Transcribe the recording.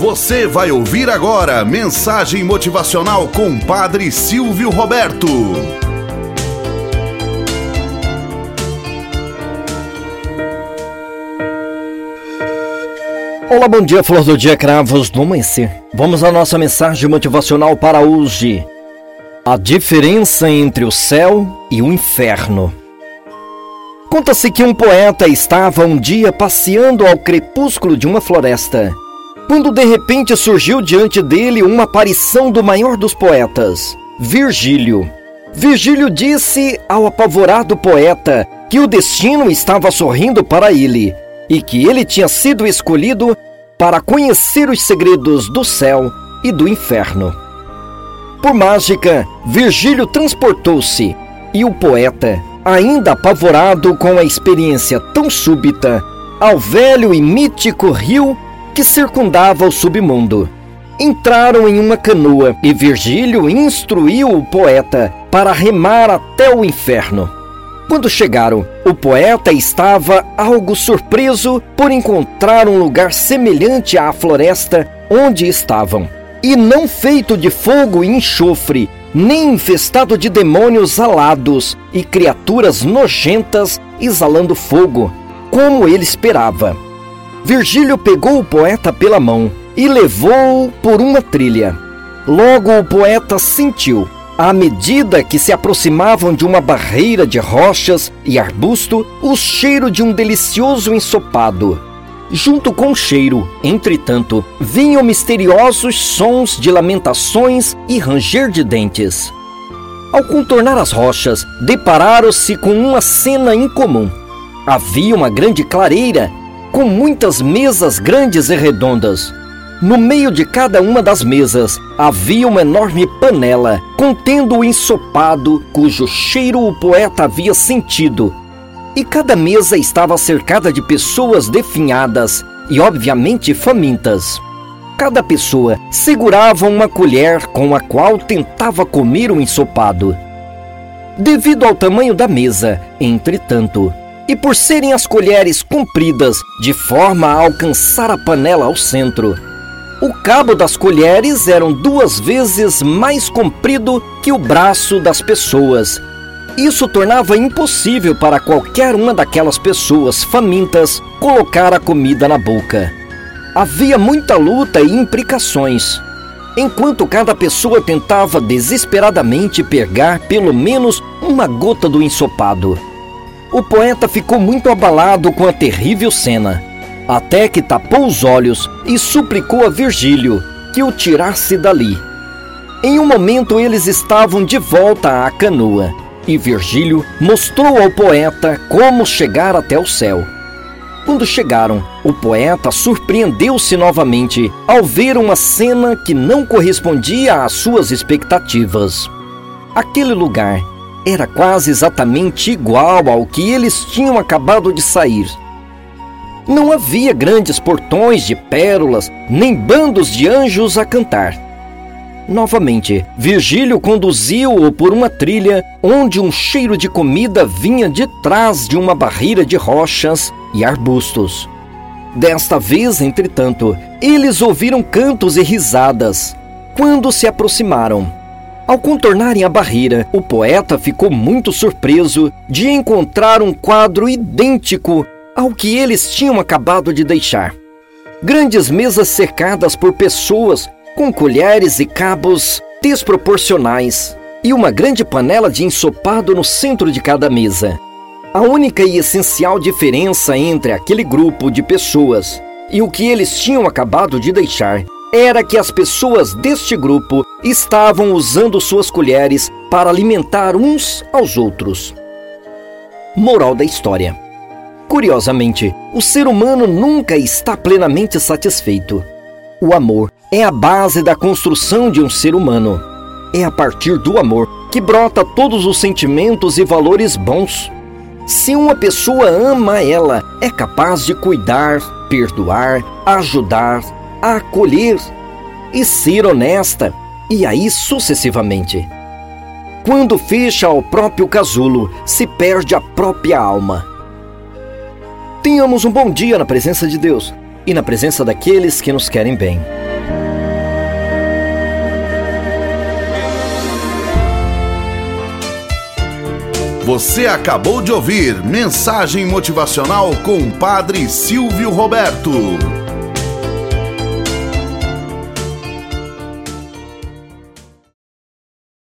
Você vai ouvir agora mensagem motivacional com Padre Silvio Roberto. Olá, bom dia, flor do dia, cravos do amanhecer. Vamos à nossa mensagem motivacional para hoje. A diferença entre o céu e o inferno. Conta-se que um poeta estava um dia passeando ao crepúsculo de uma floresta quando de repente surgiu diante dele uma aparição do maior dos poetas, Virgílio. Virgílio disse ao apavorado poeta que o destino estava sorrindo para ele e que ele tinha sido escolhido para conhecer os segredos do céu e do inferno. Por mágica, Virgílio transportou-se e o poeta, ainda apavorado com a experiência tão súbita, ao velho e mítico rio que circundava o submundo. Entraram em uma canoa e Virgílio instruiu o poeta para remar até o inferno. Quando chegaram, o poeta estava algo surpreso por encontrar um lugar semelhante à floresta onde estavam, e não feito de fogo e enxofre, nem infestado de demônios alados e criaturas nojentas exalando fogo, como ele esperava. Virgílio pegou o poeta pela mão e levou-o por uma trilha. Logo o poeta sentiu, à medida que se aproximavam de uma barreira de rochas e arbusto, o cheiro de um delicioso ensopado. Junto com o cheiro, entretanto, vinham misteriosos sons de lamentações e ranger de dentes. Ao contornar as rochas, depararam-se com uma cena incomum. Havia uma grande clareira com muitas mesas grandes e redondas. No meio de cada uma das mesas havia uma enorme panela contendo o ensopado cujo cheiro o poeta havia sentido. E cada mesa estava cercada de pessoas definhadas e, obviamente, famintas. Cada pessoa segurava uma colher com a qual tentava comer o ensopado. Devido ao tamanho da mesa, entretanto, e por serem as colheres compridas de forma a alcançar a panela ao centro. O cabo das colheres eram duas vezes mais comprido que o braço das pessoas. Isso tornava impossível para qualquer uma daquelas pessoas famintas colocar a comida na boca. Havia muita luta e implicações. Enquanto cada pessoa tentava desesperadamente pegar pelo menos uma gota do ensopado. O poeta ficou muito abalado com a terrível cena, até que tapou os olhos e suplicou a Virgílio que o tirasse dali. Em um momento eles estavam de volta à canoa e Virgílio mostrou ao poeta como chegar até o céu. Quando chegaram, o poeta surpreendeu-se novamente ao ver uma cena que não correspondia às suas expectativas. Aquele lugar era quase exatamente igual ao que eles tinham acabado de sair. Não havia grandes portões de pérolas, nem bandos de anjos a cantar. Novamente, Virgílio conduziu-o por uma trilha onde um cheiro de comida vinha de trás de uma barreira de rochas e arbustos. Desta vez, entretanto, eles ouviram cantos e risadas. Quando se aproximaram, ao contornarem a barreira, o poeta ficou muito surpreso de encontrar um quadro idêntico ao que eles tinham acabado de deixar. Grandes mesas cercadas por pessoas com colheres e cabos desproporcionais e uma grande panela de ensopado no centro de cada mesa. A única e essencial diferença entre aquele grupo de pessoas e o que eles tinham acabado de deixar era que as pessoas deste grupo estavam usando suas colheres para alimentar uns aos outros. Moral da história: Curiosamente, o ser humano nunca está plenamente satisfeito. O amor é a base da construção de um ser humano. É a partir do amor que brota todos os sentimentos e valores bons. Se uma pessoa ama ela, é capaz de cuidar, perdoar, ajudar, acolher e ser honesta, e aí sucessivamente. Quando fecha o próprio casulo, se perde a própria alma. Tenhamos um bom dia na presença de Deus e na presença daqueles que nos querem bem. Você acabou de ouvir Mensagem Motivacional com o Padre Silvio Roberto.